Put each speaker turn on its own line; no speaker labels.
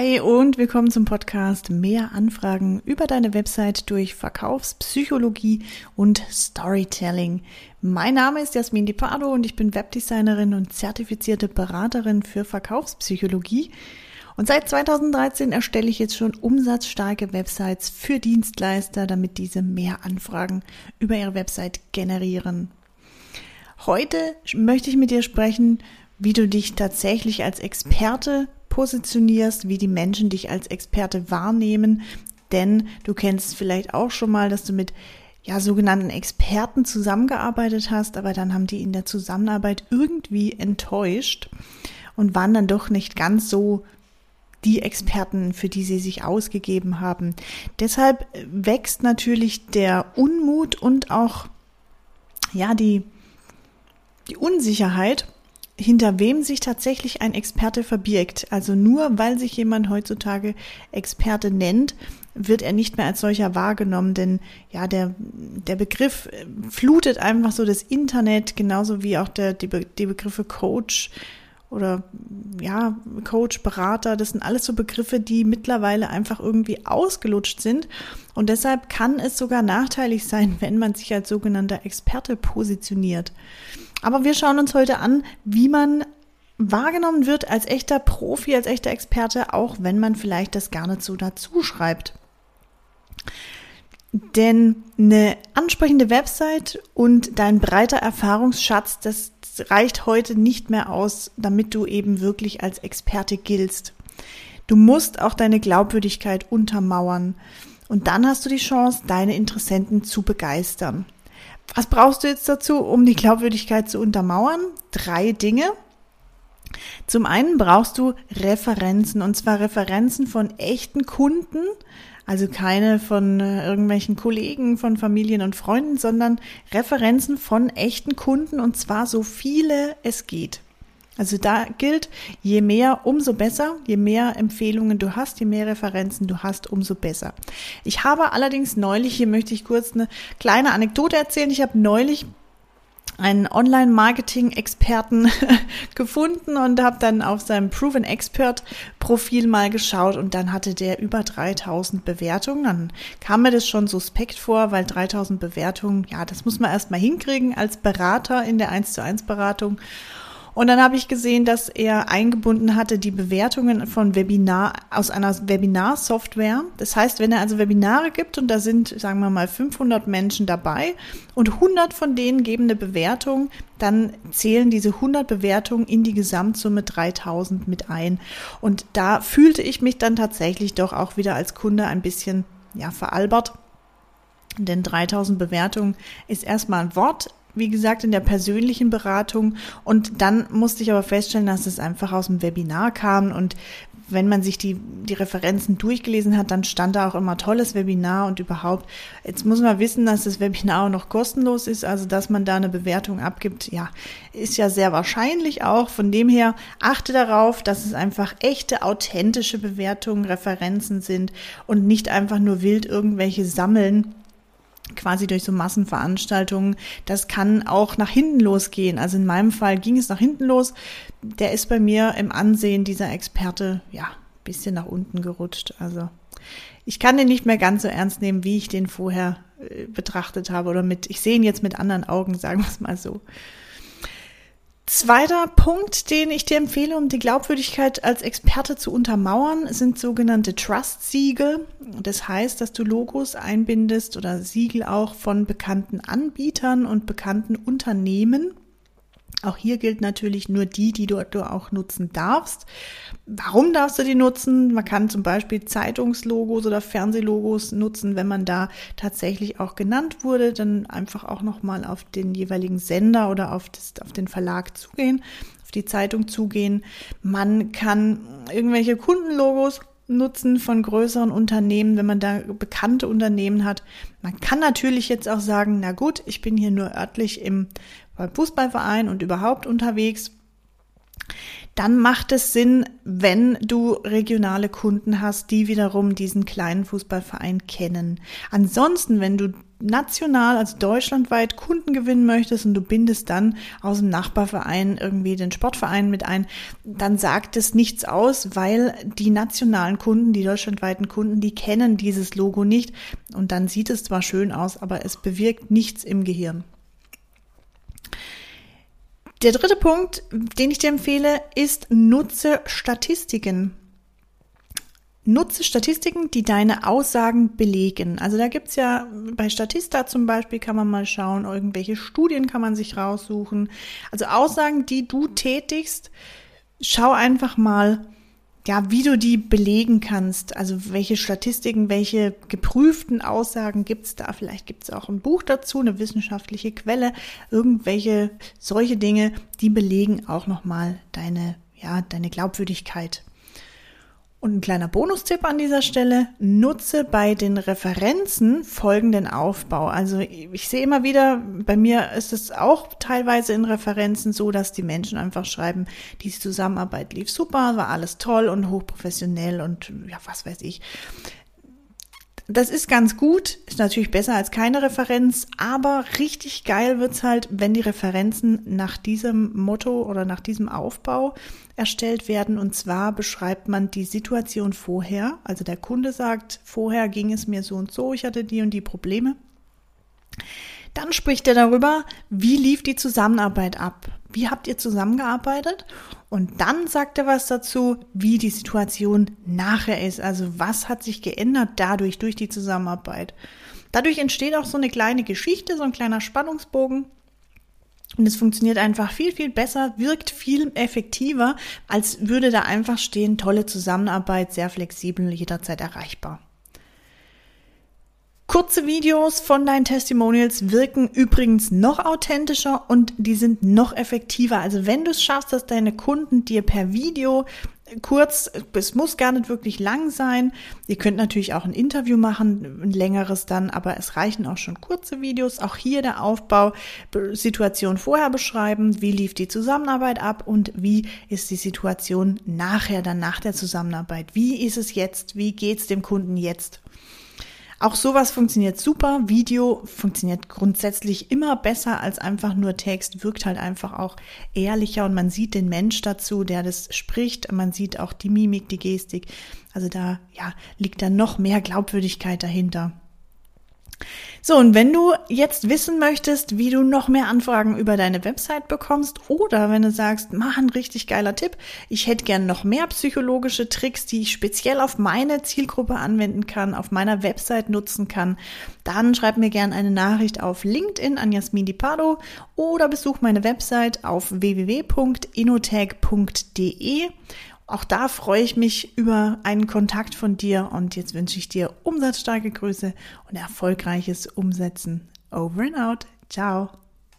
Hi und willkommen zum Podcast Mehr Anfragen über deine Website durch Verkaufspsychologie und Storytelling. Mein Name ist Jasmin Di Pardo und ich bin Webdesignerin und zertifizierte Beraterin für Verkaufspsychologie. Und seit 2013 erstelle ich jetzt schon umsatzstarke Websites für Dienstleister, damit diese mehr Anfragen über ihre Website generieren. Heute möchte ich mit dir sprechen, wie du dich tatsächlich als Experte positionierst, wie die Menschen dich als Experte wahrnehmen. Denn du kennst vielleicht auch schon mal, dass du mit ja, sogenannten Experten zusammengearbeitet hast, aber dann haben die in der Zusammenarbeit irgendwie enttäuscht und waren dann doch nicht ganz so die Experten, für die sie sich ausgegeben haben. Deshalb wächst natürlich der Unmut und auch ja die die Unsicherheit hinter wem sich tatsächlich ein Experte verbirgt. Also nur weil sich jemand heutzutage Experte nennt, wird er nicht mehr als solcher wahrgenommen, denn ja, der, der Begriff flutet einfach so das Internet, genauso wie auch der, die, Be die Begriffe Coach oder ja, Coach, Berater, das sind alles so Begriffe, die mittlerweile einfach irgendwie ausgelutscht sind. Und deshalb kann es sogar nachteilig sein, wenn man sich als sogenannter Experte positioniert. Aber wir schauen uns heute an, wie man wahrgenommen wird als echter Profi, als echter Experte, auch wenn man vielleicht das gar nicht so dazu schreibt. Denn eine ansprechende Website und dein breiter Erfahrungsschatz, das reicht heute nicht mehr aus, damit du eben wirklich als Experte giltst. Du musst auch deine Glaubwürdigkeit untermauern. Und dann hast du die Chance, deine Interessenten zu begeistern. Was brauchst du jetzt dazu, um die Glaubwürdigkeit zu untermauern? Drei Dinge. Zum einen brauchst du Referenzen und zwar Referenzen von echten Kunden, also keine von äh, irgendwelchen Kollegen, von Familien und Freunden, sondern Referenzen von echten Kunden und zwar so viele es geht. Also da gilt, je mehr, umso besser. Je mehr Empfehlungen du hast, je mehr Referenzen du hast, umso besser. Ich habe allerdings neulich, hier möchte ich kurz eine kleine Anekdote erzählen. Ich habe neulich einen Online-Marketing-Experten gefunden und habe dann auf seinem Proven Expert-Profil mal geschaut und dann hatte der über 3000 Bewertungen. Dann kam mir das schon suspekt vor, weil 3000 Bewertungen, ja, das muss man erstmal hinkriegen als Berater in der 1 zu 1 Beratung. Und dann habe ich gesehen, dass er eingebunden hatte die Bewertungen von Webinar aus einer Webinar-Software. Das heißt, wenn er also Webinare gibt und da sind, sagen wir mal, 500 Menschen dabei und 100 von denen geben eine Bewertung, dann zählen diese 100 Bewertungen in die Gesamtsumme 3000 mit ein. Und da fühlte ich mich dann tatsächlich doch auch wieder als Kunde ein bisschen, ja, veralbert. Denn 3000 Bewertungen ist erstmal ein Wort, wie gesagt, in der persönlichen Beratung. Und dann musste ich aber feststellen, dass es einfach aus dem Webinar kam. Und wenn man sich die, die Referenzen durchgelesen hat, dann stand da auch immer tolles Webinar und überhaupt. Jetzt muss man wissen, dass das Webinar auch noch kostenlos ist, also dass man da eine Bewertung abgibt, ja, ist ja sehr wahrscheinlich auch. Von dem her achte darauf, dass es einfach echte, authentische Bewertungen, Referenzen sind und nicht einfach nur wild irgendwelche sammeln quasi durch so Massenveranstaltungen. Das kann auch nach hinten losgehen. Also in meinem Fall ging es nach hinten los. Der ist bei mir im Ansehen dieser Experte, ja, bisschen nach unten gerutscht. Also ich kann den nicht mehr ganz so ernst nehmen, wie ich den vorher äh, betrachtet habe oder mit, ich sehe ihn jetzt mit anderen Augen, sagen wir es mal so. Zweiter Punkt, den ich dir empfehle, um die Glaubwürdigkeit als Experte zu untermauern, sind sogenannte Trust-Siegel. Das heißt, dass du Logos einbindest oder Siegel auch von bekannten Anbietern und bekannten Unternehmen. Auch hier gilt natürlich nur die, die du, du, auch nutzen darfst. Warum darfst du die nutzen? Man kann zum Beispiel Zeitungslogos oder Fernsehlogos nutzen, wenn man da tatsächlich auch genannt wurde, dann einfach auch nochmal auf den jeweiligen Sender oder auf, das, auf den Verlag zugehen, auf die Zeitung zugehen. Man kann irgendwelche Kundenlogos nutzen von größeren Unternehmen, wenn man da bekannte Unternehmen hat. Man kann natürlich jetzt auch sagen, na gut, ich bin hier nur örtlich im Fußballverein und überhaupt unterwegs. Dann macht es Sinn, wenn du regionale Kunden hast, die wiederum diesen kleinen Fußballverein kennen. Ansonsten, wenn du national, also deutschlandweit Kunden gewinnen möchtest und du bindest dann aus dem Nachbarverein irgendwie den Sportverein mit ein, dann sagt es nichts aus, weil die nationalen Kunden, die deutschlandweiten Kunden, die kennen dieses Logo nicht und dann sieht es zwar schön aus, aber es bewirkt nichts im Gehirn. Der dritte Punkt, den ich dir empfehle, ist nutze Statistiken. Nutze Statistiken, die deine Aussagen belegen. Also da gibt's ja bei Statista zum Beispiel kann man mal schauen, irgendwelche Studien kann man sich raussuchen. Also Aussagen, die du tätigst, schau einfach mal, ja, wie du die belegen kannst. Also welche Statistiken, welche geprüften Aussagen gibt's da? Vielleicht gibt's auch ein Buch dazu, eine wissenschaftliche Quelle, irgendwelche solche Dinge, die belegen auch nochmal deine, ja, deine Glaubwürdigkeit. Und ein kleiner Bonustipp an dieser Stelle, nutze bei den Referenzen folgenden Aufbau. Also ich sehe immer wieder, bei mir ist es auch teilweise in Referenzen so, dass die Menschen einfach schreiben, diese Zusammenarbeit lief super, war alles toll und hochprofessionell und ja, was weiß ich. Das ist ganz gut, ist natürlich besser als keine Referenz, aber richtig geil wird's halt, wenn die Referenzen nach diesem Motto oder nach diesem Aufbau erstellt werden. Und zwar beschreibt man die Situation vorher. Also der Kunde sagt, vorher ging es mir so und so, ich hatte die und die Probleme. Dann spricht er darüber, wie lief die Zusammenarbeit ab? Wie habt ihr zusammengearbeitet? Und dann sagt er was dazu, wie die Situation nachher ist. Also was hat sich geändert dadurch, durch die Zusammenarbeit. Dadurch entsteht auch so eine kleine Geschichte, so ein kleiner Spannungsbogen. Und es funktioniert einfach viel, viel besser, wirkt viel effektiver, als würde da einfach stehen, tolle Zusammenarbeit, sehr flexibel, jederzeit erreichbar. Kurze Videos von deinen Testimonials wirken übrigens noch authentischer und die sind noch effektiver. Also wenn du es schaffst, dass deine Kunden dir per Video kurz, es muss gar nicht wirklich lang sein. Ihr könnt natürlich auch ein Interview machen, ein längeres dann, aber es reichen auch schon kurze Videos. Auch hier der Aufbau, Situation vorher beschreiben, wie lief die Zusammenarbeit ab und wie ist die Situation nachher, dann nach der Zusammenarbeit. Wie ist es jetzt? Wie geht's dem Kunden jetzt? Auch sowas funktioniert super. Video funktioniert grundsätzlich immer besser als einfach nur Text, wirkt halt einfach auch ehrlicher und man sieht den Mensch dazu, der das spricht. Man sieht auch die Mimik, die Gestik. Also da, ja, liegt da noch mehr Glaubwürdigkeit dahinter. So, und wenn du jetzt wissen möchtest, wie du noch mehr Anfragen über deine Website bekommst oder wenn du sagst, mach ein richtig geiler Tipp, ich hätte gern noch mehr psychologische Tricks, die ich speziell auf meine Zielgruppe anwenden kann, auf meiner Website nutzen kann, dann schreib mir gern eine Nachricht auf LinkedIn an Jasmin Di Pardo oder besuch meine Website auf www.inotag.de auch da freue ich mich über einen Kontakt von dir und jetzt wünsche ich dir umsatzstarke Grüße und erfolgreiches Umsetzen. Over and out. Ciao.